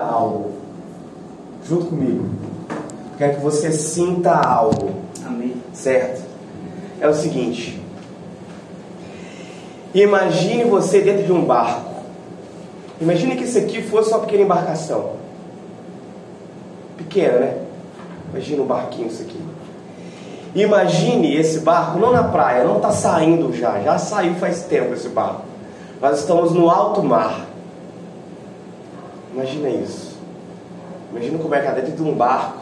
algo. Junto comigo. Quero que você sinta algo. Amém. Certo? É o seguinte. Imagine você dentro de um barco. Imagine que isso aqui fosse uma pequena embarcação. Pequena, né? Imagina um barquinho isso aqui. Imagine esse barco não na praia, não está saindo já, já saiu faz tempo esse barco. Nós estamos no alto mar. Imagina isso. Imagina como é que é dentro de um barco,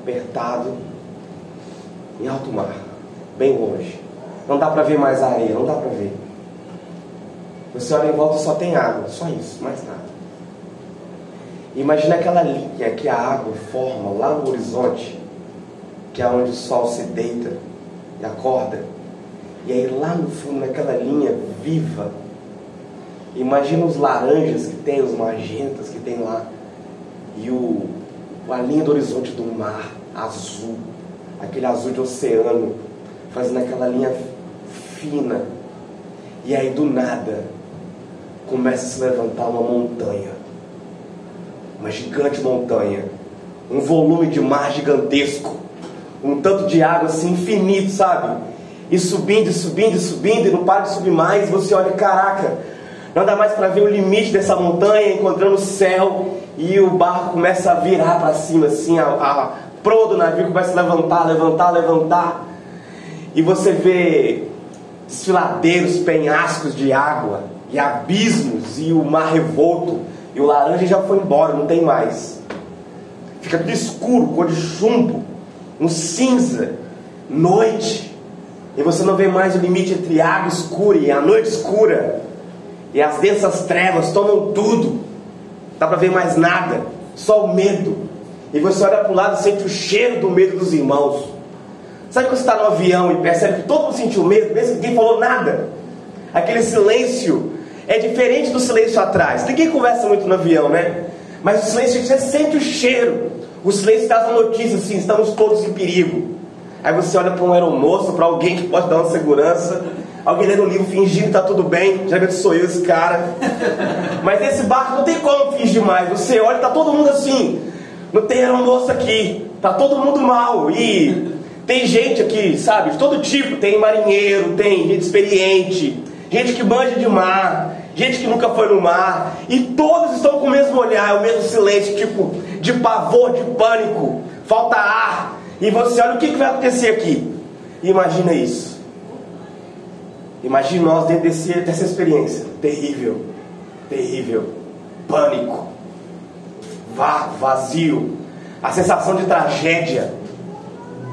apertado, em alto mar, bem longe. Não dá para ver mais a areia, não dá para ver. Você olha em volta e só tem água, só isso, mais nada. Imagina aquela linha que a água forma lá no horizonte, que é onde o sol se deita e acorda. E aí lá no fundo, naquela linha viva, imagina os laranjas que tem, os magentas que tem lá, e o, a linha do horizonte do mar azul, aquele azul de oceano, fazendo aquela linha fina. E aí do nada começa a se levantar uma montanha, uma gigante montanha, um volume de mar gigantesco, um tanto de água assim infinito, sabe? E subindo, subindo, subindo, e não para de subir mais. Você olha, caraca, não dá mais para ver o limite dessa montanha, encontrando o céu, e o barco começa a virar para cima, assim, a, a proa do navio começa a levantar, levantar, levantar, e você vê desfiladeiros, penhascos de água, e abismos, e o mar revolto, e o laranja já foi embora, não tem mais. Fica tudo escuro, cor de chumbo, um cinza, noite, e você não vê mais o limite entre água escura e a noite escura, e as densas trevas tomam tudo, dá para ver mais nada, só o medo, e você olha para o lado e sente o cheiro do medo dos irmãos. Sabe quando você está no avião e percebe que todo mundo sentiu medo, mesmo que ninguém falou nada? Aquele silêncio é diferente do silêncio atrás. Ninguém conversa muito no avião, né? Mas o silêncio, você sente o cheiro. O silêncio traz uma notícia assim: estamos todos em perigo. Aí você olha para um aeromoço, para alguém que pode dar uma segurança. Alguém lendo um livro fingindo que está tudo bem. Já que sou eu esse cara. Mas nesse barco não tem como fingir mais. Você olha, está todo mundo assim. Não tem aeromoço aqui. Tá todo mundo mal. E tem gente aqui, sabe, de todo tipo. Tem marinheiro, tem gente experiente, gente que manja de mar, gente que nunca foi no mar. E todos estão com o mesmo olhar, o mesmo silêncio, tipo de pavor, de pânico. Falta ar. E você olha o que, que vai acontecer aqui. Imagina isso. Imagine nós dentro desse, dessa experiência. Terrível. Terrível. Pânico. Vácuo, vazio. A sensação de tragédia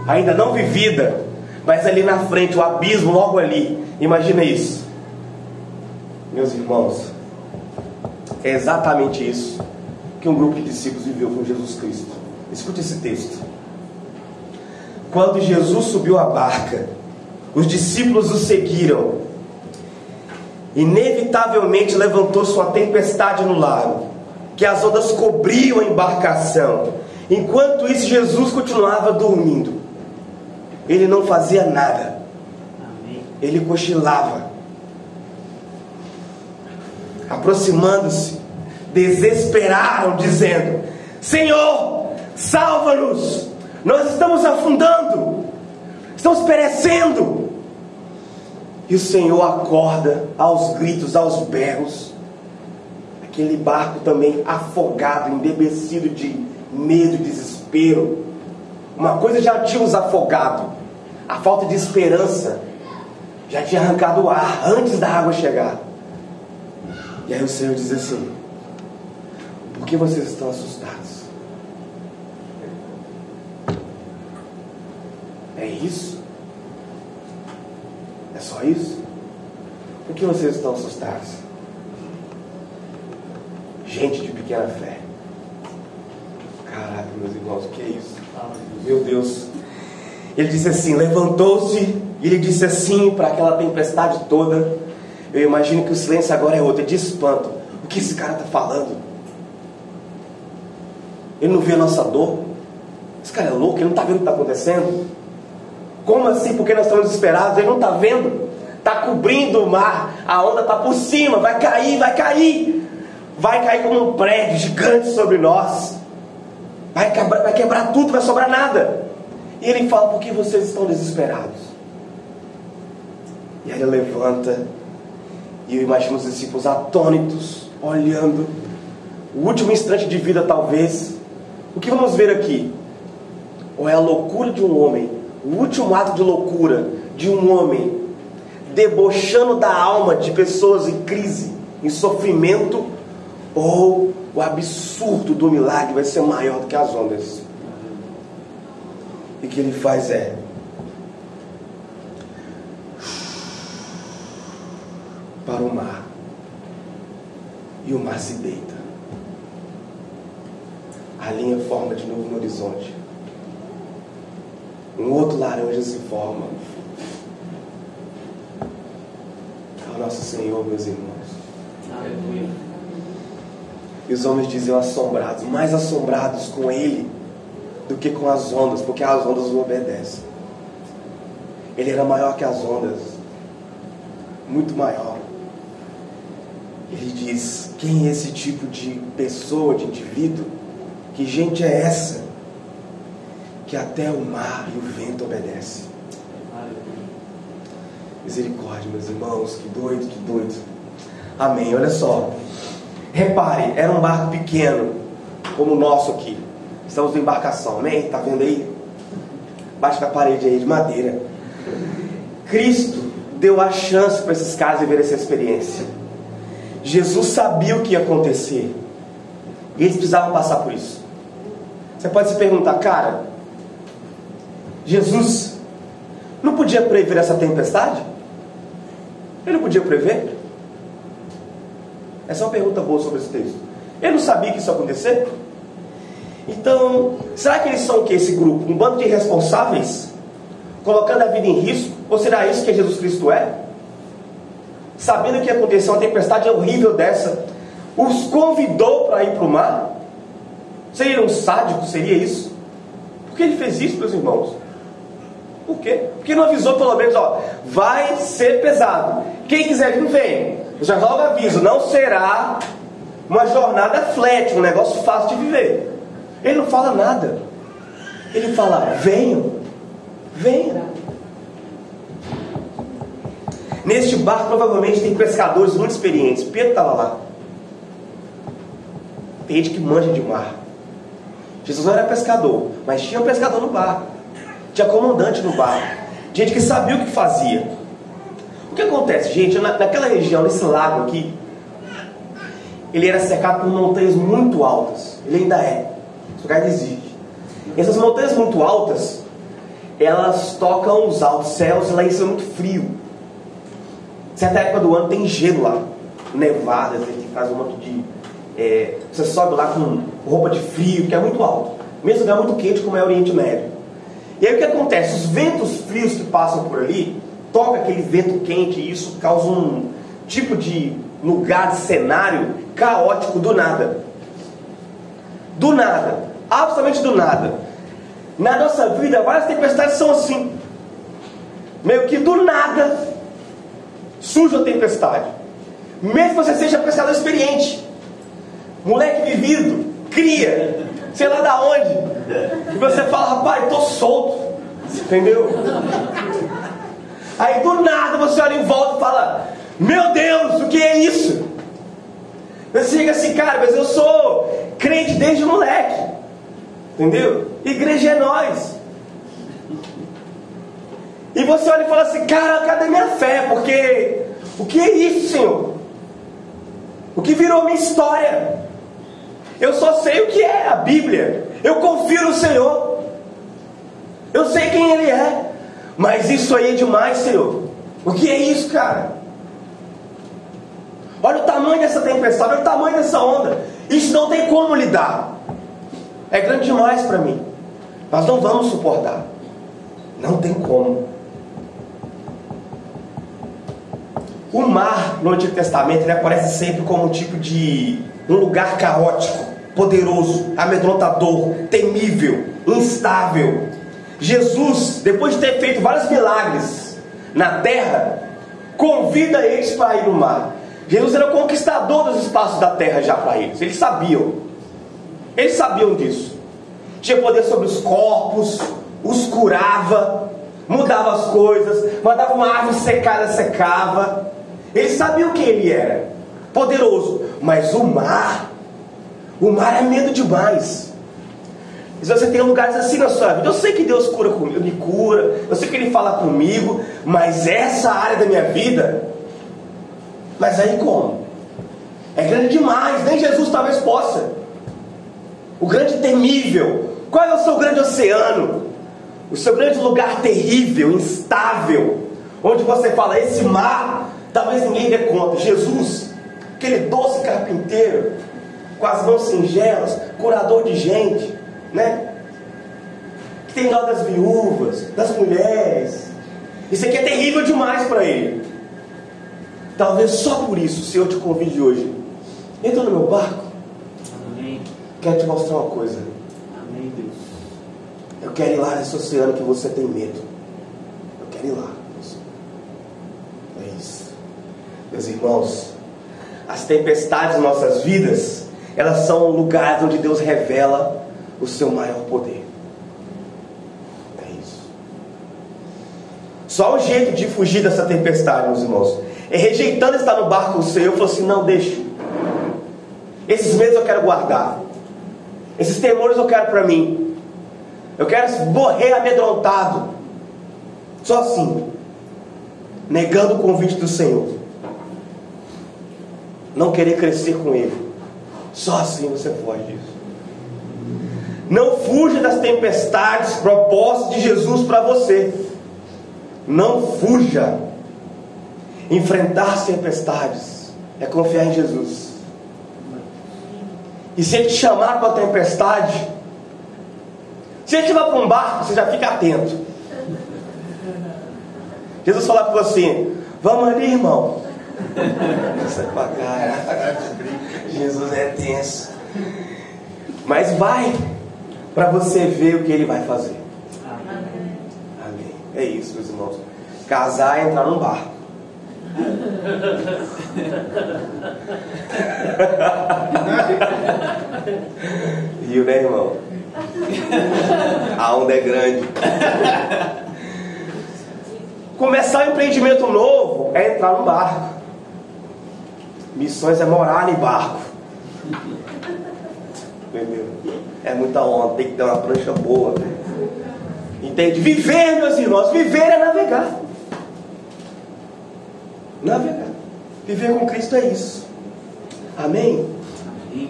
ainda não vivida, mas ali na frente, o abismo logo ali. Imagina isso. Meus irmãos, é exatamente isso que um grupo de discípulos viveu com Jesus Cristo. Escute esse texto. Quando Jesus subiu a barca, os discípulos o seguiram. Inevitavelmente levantou-se uma tempestade no lago, que as ondas cobriam a embarcação. Enquanto isso, Jesus continuava dormindo. Ele não fazia nada. Ele cochilava. Aproximando-se, desesperaram, dizendo: Senhor, salva-nos! Nós estamos afundando, estamos perecendo. E o Senhor acorda aos gritos, aos berros. Aquele barco também afogado, embebecido de medo e desespero. Uma coisa já tinha os afogado, a falta de esperança já tinha arrancado o ar antes da água chegar. E aí o Senhor diz assim: Por que vocês estão assustados? É isso? É só isso? Por que vocês estão assustados? Gente de pequena fé. Caraca, meus irmãos, o que é isso? Meu Deus. Ele disse assim: levantou-se e ele disse assim para aquela tempestade toda. Eu imagino que o silêncio agora é outro, é de espanto. O que esse cara está falando? Ele não vê a nossa dor? Esse cara é louco, ele não está vendo o que está acontecendo? Como assim? Porque nós estamos desesperados? Ele não está vendo? Está cobrindo o mar, a onda está por cima, vai cair, vai cair. vai cair como um prédio gigante sobre nós. Vai quebrar, vai quebrar tudo, vai sobrar nada. E ele fala: Por que vocês estão desesperados? E aí ele levanta, e eu imagino os discípulos atônitos, olhando, o último instante de vida, talvez. O que vamos ver aqui? Ou é a loucura de um homem, o último ato de loucura de um homem, debochando da alma de pessoas em crise, em sofrimento, ou o absurdo do milagre vai ser maior do que as ondas. E o que ele faz é para o mar. E o mar se deita. A linha forma de novo no horizonte. Um outro laranja se forma. É o nosso Senhor, meus irmãos. Aleluia. E os homens diziam assombrados, mais assombrados com ele do que com as ondas, porque as ondas o obedecem. Ele era maior que as ondas, muito maior. Ele diz: quem é esse tipo de pessoa, de indivíduo? Que gente é essa? Que até o mar e o vento obedecem. Misericórdia, meus irmãos, que doido, que doido. Amém. Olha só. Repare, era um barco pequeno, como o nosso aqui. Estamos em embarcação, amém? Está vendo aí? Bate na parede aí de madeira. Cristo deu a chance para esses caras viverem essa experiência. Jesus sabia o que ia acontecer. E eles precisavam passar por isso. Você pode se perguntar, cara, Jesus não podia prever essa tempestade? Ele não podia prever? Essa é uma pergunta boa sobre esse texto. Ele não sabia que isso ia acontecer? Então, será que eles são o que esse grupo? Um bando de irresponsáveis? Colocando a vida em risco? Ou será isso que Jesus Cristo é? Sabendo que ia acontecer uma tempestade horrível dessa, os convidou para ir para o mar? Seria um sádico? Seria isso? Por que ele fez isso, meus irmãos? Por quê? Porque não avisou pelo menos, ó, vai ser pesado. Quem quiser vir, vem. Eu já logo aviso, não será uma jornada flat, um negócio fácil de viver. Ele não fala nada. Ele fala, venham, venham. Neste barco provavelmente tem pescadores muito experientes. Pedro estava lá. Tem gente que manja de mar. Jesus não era pescador, mas tinha um pescador no barco. Tinha comandante no barco. Gente que sabia o que fazia. O que acontece, gente? Na, naquela região, nesse lago aqui, ele era cercado por montanhas muito altas. Ele ainda é. Esse lugar existe. Essas montanhas muito altas, elas tocam os altos céus e lá em cima é muito frio. Certa época do ano tem gelo lá. Nevadas, que faz um monte de. É, você sobe lá com roupa de frio, que é muito alto. Mesmo lugar muito quente como é o Oriente Médio. E aí o que acontece? Os ventos frios que passam por ali, toca aquele vento quente e isso causa um tipo de lugar, de cenário caótico do nada. Do nada, absolutamente do nada. Na nossa vida, várias tempestades são assim. Meio que do nada surge a tempestade. Mesmo que você seja pescador experiente, moleque vivido, cria, sei lá da onde. E você fala, rapaz, tô solto. Entendeu? Aí do nada você olha em volta e fala: Meu Deus, o que é isso? Você chega assim, cara, mas eu sou crente desde moleque. Entendeu? Igreja é nós. E você olha e fala assim, cara, cadê minha fé? Porque o que é isso, Senhor? O que virou minha história? Eu só sei o que é a Bíblia. Eu confio no Senhor. Eu sei quem Ele é. Mas isso aí é demais, Senhor. O que é isso, cara? Olha o tamanho dessa tempestade, olha o tamanho dessa onda. Isso não tem como lidar. É grande demais para mim. Nós não vamos suportar. Não tem como. O mar no Antigo Testamento ele aparece sempre como um tipo de um lugar caótico, poderoso, amedrontador, temível, instável. Jesus, depois de ter feito vários milagres na terra, convida eles para ir no mar. Jesus era conquistador dos espaços da terra já para eles. Eles sabiam. Eles sabiam disso. Tinha poder sobre os corpos, os curava, mudava as coisas, mandava uma árvore secada, secava. Eles sabiam quem ele era. Poderoso. Mas o mar, o mar é medo demais. Se você tem lugares assim na sua vida, eu sei que Deus cura comigo, me cura, eu sei que Ele fala comigo, mas essa área da minha vida, mas aí como? É grande demais, nem Jesus talvez possa. O grande temível. Qual é o seu grande oceano? O seu grande lugar terrível, instável, onde você fala, esse mar, talvez ninguém dê conta. Jesus, aquele doce carpinteiro, com as mãos singelas, curador de gente, né? Que tem dó das viúvas, das mulheres. Isso aqui é terrível demais para ele. Talvez só por isso o Senhor te convide hoje. Entra no meu barco. Amém. Quero te mostrar uma coisa. Amém, Deus. Eu quero ir lá nesse oceano que você tem medo. Eu quero ir lá. É isso. Meus irmãos, as tempestades em nossas vidas, elas são lugares onde Deus revela o seu maior poder. É isso. Só o jeito de fugir dessa tempestade, meus irmãos, é rejeitando estar no barco com o Senhor. Eu falo assim: não, deixa. Esses medos eu quero guardar. Esses temores eu quero para mim. Eu quero morrer amedrontado. Só assim. Negando o convite do Senhor. Não querer crescer com Ele. Só assim você foge disso. Não fuja das tempestades propostas de Jesus para você. Não fuja. Enfrentar as tempestades é confiar em Jesus. E se ele te chamar para a tempestade, se ele te levar para um barco, você já fica atento. Jesus falar para você, vamos ali, irmão. Sai pra cá. Jesus é tenso. Mas vai para você ver o que ele vai fazer. Amém. Amém. É isso, meus irmãos. Casar é entrar num barco. Rio, né, irmão? A onda é grande. Começar um empreendimento novo é entrar no barco. Missões é morar em barco. Entendeu? É muita onda, tem que ter uma prancha boa. Entende? Viver, meus irmãos, viver é navegar. Navegar. Viver com Cristo é isso. Amém? Amém.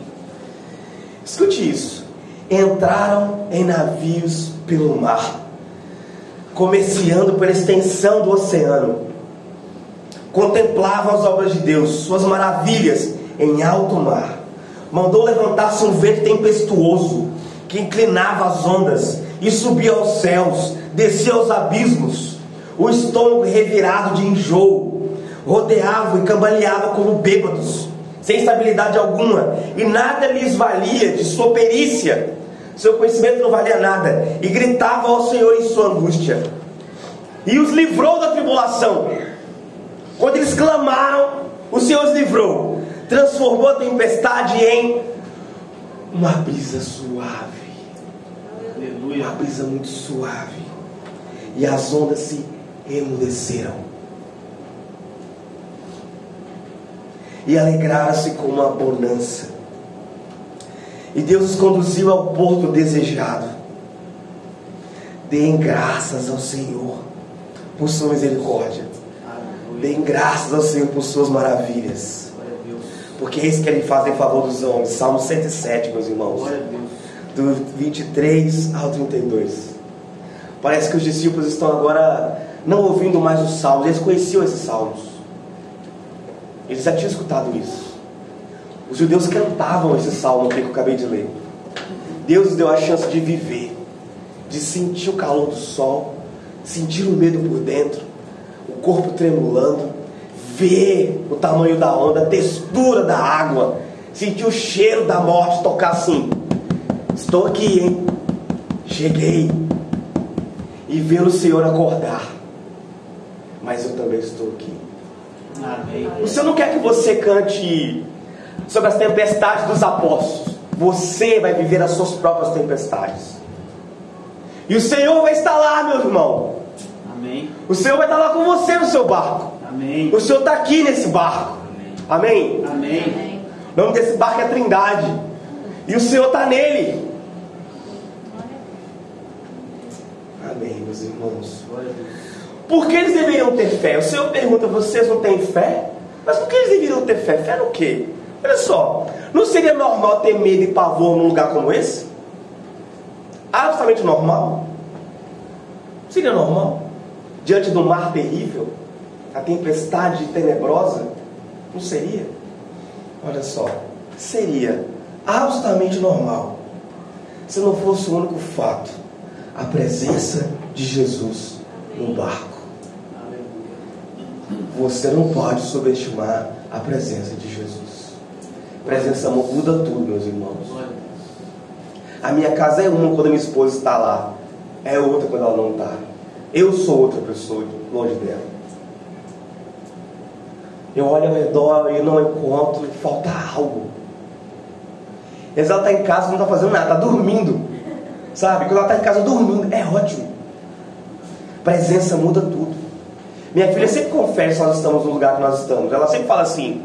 Escute isso. Entraram em navios pelo mar, comerciando pela extensão do oceano. Contemplavam as obras de Deus, suas maravilhas em alto mar mandou levantar-se um vento tempestuoso que inclinava as ondas e subia aos céus, descia aos abismos, o estômago revirado de enjoo, rodeava e cambaleava como bêbados, sem estabilidade alguma, e nada lhes valia de sua perícia, seu conhecimento não valia nada, e gritava ao Senhor em sua angústia, e os livrou da tribulação. Quando eles clamaram, o Senhor os livrou transformou a tempestade em uma brisa suave. Aleluia. Uma brisa muito suave. E as ondas se emudeceram. E alegraram-se com uma bonança. E Deus os conduziu ao porto desejado. Deem graças ao Senhor por sua misericórdia. Deem graças ao Senhor por suas maravilhas porque é isso que ele faz em favor dos homens. Salmo 107, meus irmãos. Do 23 ao 32. Parece que os discípulos estão agora não ouvindo mais os salmos, eles conheciam esses salmos. Eles já tinham escutado isso. Os judeus cantavam esse salmo que eu acabei de ler. Deus nos deu a chance de viver, de sentir o calor do sol, sentir o medo por dentro, o corpo tremulando, ver o tamanho da onda, a textura da água, sentir o cheiro da morte, tocar assim. Estou aqui, hein? Cheguei. E ver o Senhor acordar. Mas eu também estou aqui. O Senhor não quer que você cante sobre as tempestades dos apóstolos. Você vai viver as suas próprias tempestades. E o Senhor vai estar lá, meu irmão. Amém. O Senhor vai estar lá com você no seu barco. Amém. O Senhor está aqui nesse barco. Amém? Amém. O nome desse barco é Trindade. E o Senhor está nele. Amém, meus irmãos. Por que eles deveriam ter fé? O Senhor pergunta: vocês não têm fé? Mas por que eles deveriam ter fé? Fé no quê? Olha só, não seria normal ter medo e pavor num lugar como esse? Absolutamente normal? Seria normal? Diante do mar terrível, a tempestade tenebrosa? Não seria? Olha só, seria absolutamente normal se não fosse o único fato a presença de Jesus no barco. Você não pode subestimar a presença de Jesus. Presença muda tudo, meus irmãos. A minha casa é uma quando a minha esposa está lá, é outra quando ela não está. Eu sou outra pessoa longe dela. Eu olho ao redor e não encontro, falta algo. Às ela está em casa, não está fazendo nada, está dormindo. Sabe? Quando ela está em casa dormindo, é ótimo. Presença muda tudo. Minha filha sempre confere se nós estamos no lugar que nós estamos. Ela sempre fala assim,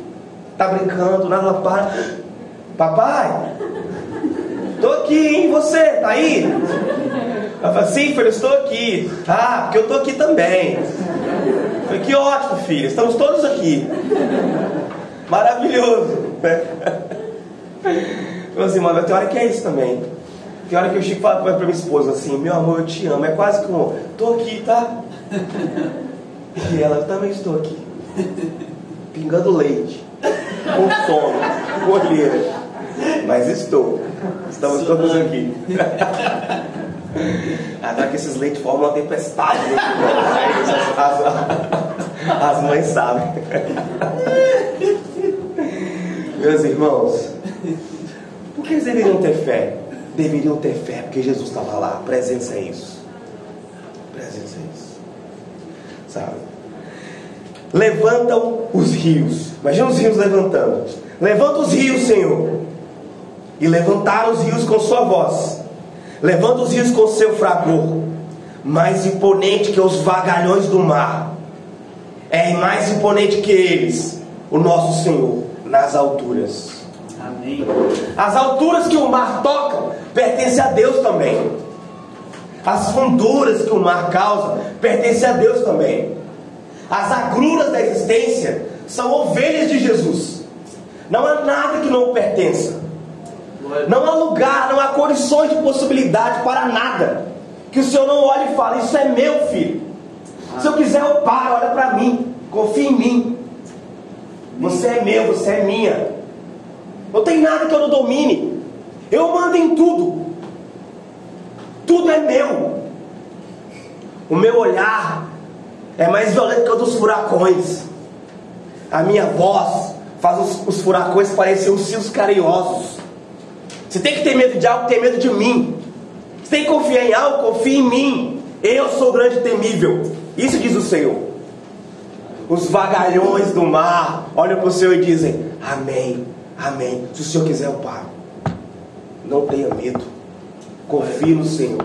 tá brincando, nada, ela para. Papai, tô aqui, hein? Você, tá aí? Ela fala, sim, filho, estou aqui. Ah, porque eu tô aqui também. Eu falei, que ótimo, filho, estamos todos aqui. Maravilhoso. Falei assim, mano, tem hora que é isso também. Tem hora que eu chego e falo pra minha esposa assim, meu amor, eu te amo. É quase como, tô aqui, tá? E ela, eu também estou aqui. Pingando leite. Com sono, com olheira. Mas estou. Estamos todos aqui. Agora que esses leites formam uma tempestade. né? As, mães sabem. Meus irmãos, por que eles deveriam ter fé? Deveriam ter fé porque Jesus estava lá. Presença é isso. Presença é isso. Sabe? Levantam os rios. Imagina os rios levantando. Levanta os rios, Senhor. E levantaram os rios com sua voz. Levanta os rios com seu fragor. Mais imponente que os vagalhões do mar. É mais imponente que eles, o nosso Senhor, nas alturas. Amém. As alturas que o mar toca pertencem a Deus também. As funduras que o mar causa pertencem a Deus também. As agruras da existência são ovelhas de Jesus. Não há nada que não o pertença. Não há lugar, não há condições de possibilidade para nada. Que o Senhor não olhe e fale, isso é meu filho. Se eu quiser eu paro, olha para mim, confia em mim. Você é meu, você é minha. Não tem nada que eu não domine. Eu mando em tudo. Tudo é meu. O meu olhar é mais violento que o dos furacões. A minha voz faz os, os furacões parecerem os rios carinhosos. Você tem que ter medo de algo, ter medo de mim. Você tem que confiar em algo, confie em mim. Eu sou grande temível. Isso diz o Senhor. Os vagalhões do mar olham para o Senhor e dizem: Amém, Amém. Se o Senhor quiser, eu paro. Não tenha medo. Confie no Senhor.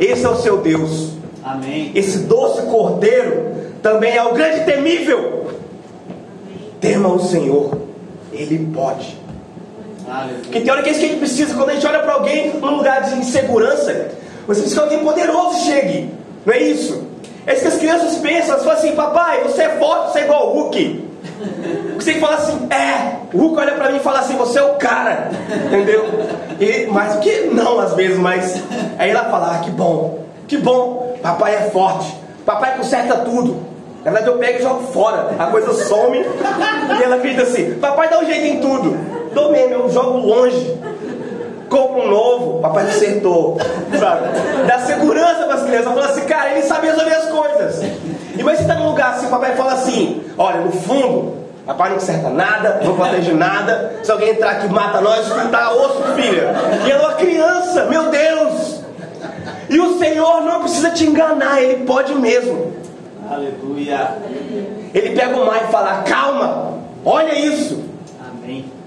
Esse é o seu Deus. Amém. Esse doce cordeiro também é o grande temível. Tema o Senhor. Ele pode. Aleluia. Porque tem hora que é isso que a gente precisa. Quando a gente olha para alguém num lugar de insegurança, você precisa que alguém poderoso chegue. Não é isso? É isso que as crianças pensam. Elas falam assim: Papai, você é forte, você é igual o Hulk. Você falar assim: É. O Hulk olha para mim e fala assim: Você é o cara. Entendeu? E, mas o que? Não, às vezes, mas. Aí ela fala: Ah, que bom. Que bom. Papai é forte. Papai conserta tudo. Na verdade, eu pego e jogo fora. A coisa some. e ela grita assim: Papai dá um jeito em tudo. Dou mesmo, eu jogo longe. Compro um novo, papai consertou. Sabe? Dá segurança para as crianças. Fala assim, cara, ele sabe resolver as coisas. E mas você está num lugar assim, o papai fala assim: olha, no fundo, papai não conserta nada, não protege nada. Se alguém entrar aqui mata nós, tá osso, filha. E ela é uma criança, meu Deus. E o Senhor não precisa te enganar, Ele pode mesmo. Aleluia. Ele pega o mar e fala: Calma, olha isso. Amém.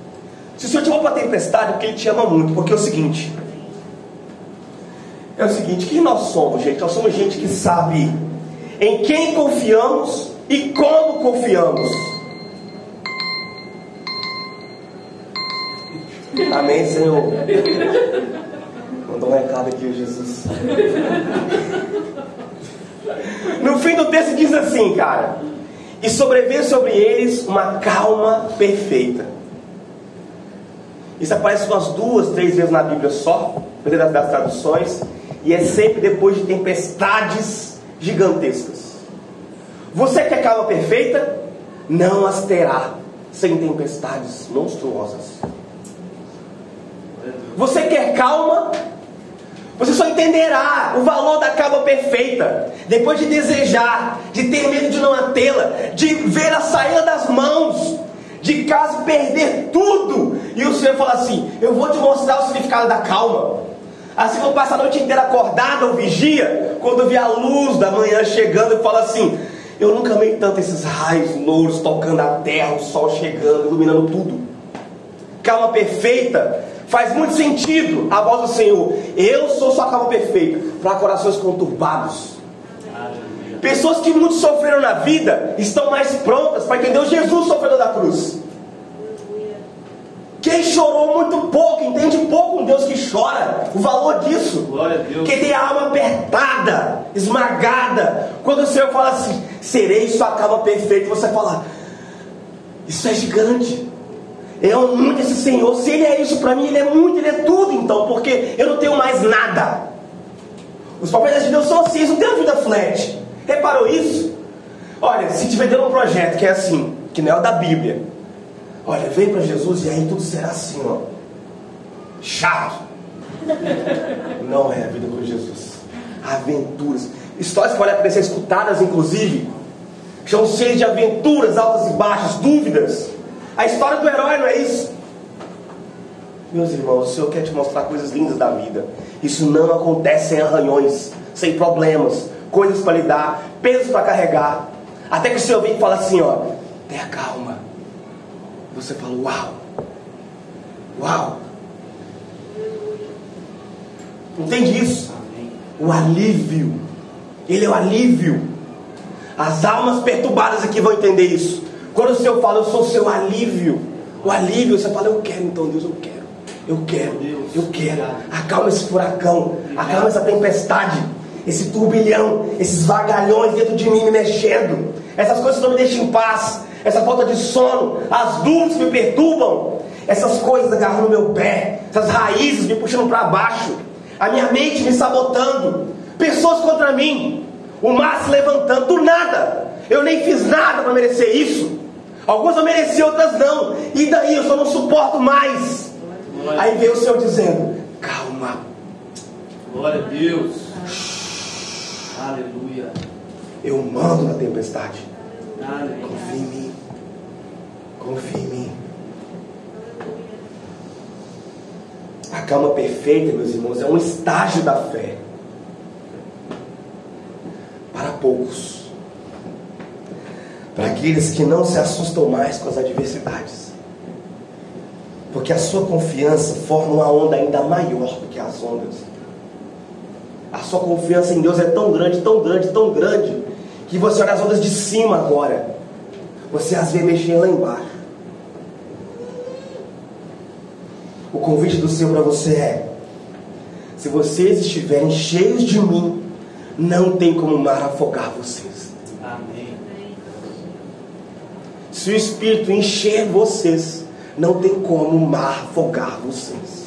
Se o Senhor te chamou para tempestade, é porque Ele te ama muito. Porque é o seguinte: é o seguinte, quem nós somos, gente? Nós somos gente que sabe em quem confiamos e como confiamos. Amém, Senhor. Mandou um recado aqui, Jesus. No fim do texto diz assim, cara: E sobreveio sobre eles uma calma perfeita. Isso aparece umas duas, três vezes na Bíblia só, dependendo das traduções, e é sempre depois de tempestades gigantescas. Você quer calma perfeita? Não as terá sem tempestades monstruosas. Você quer calma? Você só entenderá o valor da calma perfeita depois de desejar, de ter medo de não tê-la, de ver a saída das mãos, de caso perder tudo. E Senhor fala assim: Eu vou te mostrar o significado da calma. Assim vou passar a noite inteira acordado ou vigia, quando vi a luz da manhã chegando, eu falo assim: Eu nunca amei tanto esses raios louros tocando a terra, o sol chegando, iluminando tudo. Calma perfeita Faz muito sentido a voz do Senhor. Eu sou sua calma perfeita para corações conturbados. Pessoas que muito sofreram na vida estão mais prontas para entender o Jesus sofrendo da cruz. Quem chorou muito pouco, entende pouco um Deus que chora, o valor disso. Quem tem a alma apertada, esmagada. Quando o Senhor fala assim, serei sua calma perfeita, você fala, isso é gigante. Eu amo muito esse Senhor. Se Ele é isso para mim, Ele é muito, Ele é tudo então, porque eu não tenho mais nada. Os profetas de Deus são assim, eles não têm vida flat. Reparou isso? Olha, se te vender um projeto que é assim, que não é o da Bíblia, olha, vem para Jesus e aí tudo será assim, ó. Chato. Não é a vida com Jesus. Aventuras. Histórias que podem ser escutadas, inclusive, são cheias de aventuras, altas e baixas, dúvidas. A história do herói não é isso. Meus irmãos, o Senhor quer te mostrar coisas lindas da vida. Isso não acontece sem arranhões, sem problemas, coisas para lidar, pesos para carregar. Até que o Senhor vem e fala assim: ó, tenha calma. Você fala: uau, uau. Entende isso? O alívio. Ele é o alívio. As almas perturbadas aqui vão entender isso. Quando o Senhor fala, eu sou o seu alívio, o alívio, você fala, eu quero então, Deus, eu quero, eu quero, eu quero. Acalma esse furacão, acalma essa tempestade, esse turbilhão, esses vagalhões dentro de mim me mexendo, essas coisas não me deixam em paz, essa falta de sono, as dúvidas me perturbam, essas coisas agarrando meu pé, essas raízes me puxando para baixo, a minha mente me sabotando, pessoas contra mim, o mar se levantando do nada. Eu nem fiz nada para merecer isso. Alguns eu mereci, outras não. E daí eu só não suporto mais. Glória Aí veio o Senhor dizendo: Calma. Glória a Deus. Aleluia. Eu mando na tempestade. Aleluia. Confie em mim. Confie em mim. A calma perfeita, meus irmãos, é um estágio da fé. Para poucos para aqueles que não se assustam mais com as adversidades. Porque a sua confiança forma uma onda ainda maior do que as ondas. A sua confiança em Deus é tão grande, tão grande, tão grande, que você olha as ondas de cima agora, você as vê mexer lá embaixo. O convite do Senhor para você é: se vocês estiverem cheios de mim, não tem como o mar afogar vocês. Se o Espírito encher vocês, não tem como o mar afogar vocês.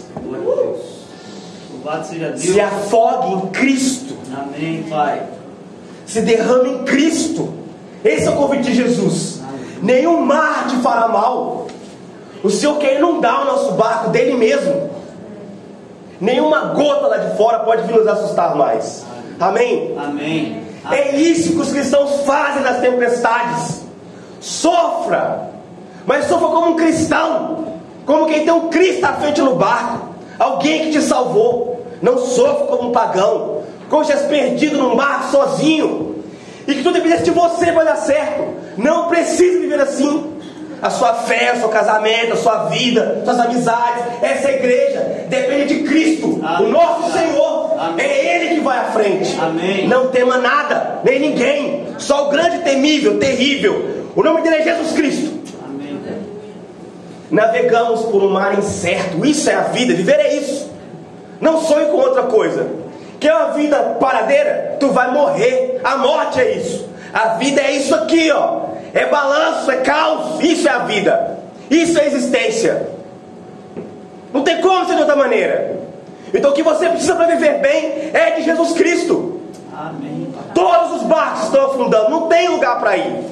Deus. Se afogue em Cristo. Amém, Pai. Se derrame em Cristo. Esse é o convite de Jesus. Amém. Nenhum mar te fará mal. O Senhor quer inundar o nosso barco dele mesmo. Nenhuma gota lá de fora pode vir nos assustar mais. Amém? Amém. É isso que os cristãos fazem nas tempestades. Sofra, mas sofra como um cristão, como quem tem um Cristo à frente no barco, alguém que te salvou. Não sofra como um pagão, como se tivesse perdido num barco sozinho. E que tudo dependesse de você para dar certo. Não precisa viver assim. A sua fé, o seu casamento, a sua vida, suas amizades, essa igreja depende de Cristo, Amém. o nosso Senhor. Amém. É Ele que vai à frente. Amém. Não tema nada, nem ninguém. Só o grande, temível, terrível. O nome dele é Jesus Cristo. Navegamos por um mar incerto. Isso é a vida. Viver é isso. Não sonhe com outra coisa. Quer uma vida paradeira? Tu vai morrer. A morte é isso. A vida é isso aqui, ó. É balanço, é caos. Isso é a vida. Isso é existência. Não tem como ser de outra maneira. Então o que você precisa para viver bem é de Jesus Cristo. Amém. Todos os barcos estão afundando, não tem lugar para ir.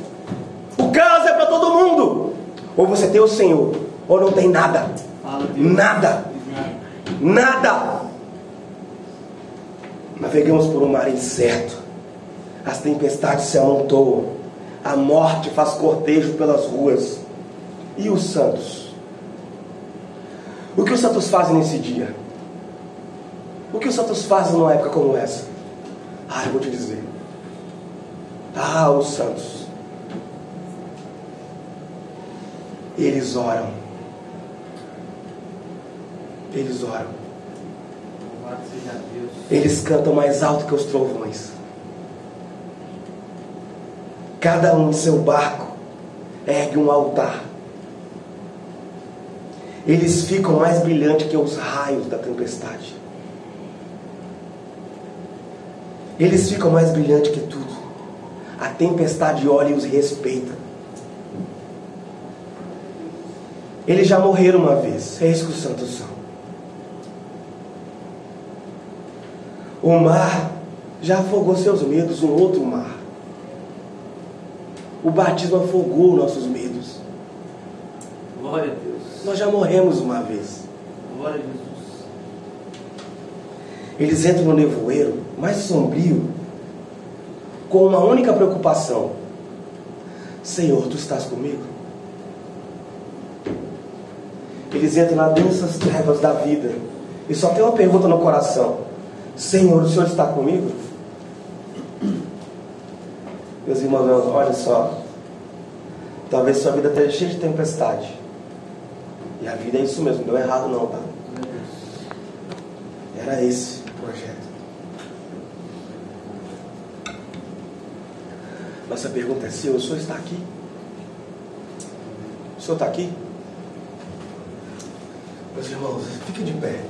O caos é para todo mundo. Ou você tem o Senhor, ou não tem nada. Nada. Nada. Navegamos por um mar incerto. As tempestades se amontoam. A morte faz cortejo pelas ruas. E os santos? O que os santos fazem nesse dia? O que os santos fazem numa época como essa? Ah, eu vou te dizer. Ah, os santos. Eles oram. Eles oram. Eles cantam mais alto que os trovões. Cada um em seu barco ergue um altar. Eles ficam mais brilhantes que os raios da tempestade. Eles ficam mais brilhantes que tudo. A tempestade olha e os respeita. Eles já morreram uma vez. É isso que os santos são. O mar já afogou seus medos, um outro mar. O batismo afogou nossos medos. Glória a Deus. Nós já morremos uma vez. Glória a Jesus. Eles entram no nevoeiro mais sombrio, com uma única preocupação: Senhor, tu estás comigo? Eles entram nas densas trevas da vida e só tem uma pergunta no coração: Senhor, o Senhor está comigo? Meus irmãos, olha só. Talvez sua vida esteja cheia de tempestade. E a vida é isso mesmo, deu errado não, tá? Era esse o projeto. Nossa pergunta é: Senhor, o Senhor está aqui? O Senhor está aqui? Meus irmãos, fiquem de pé.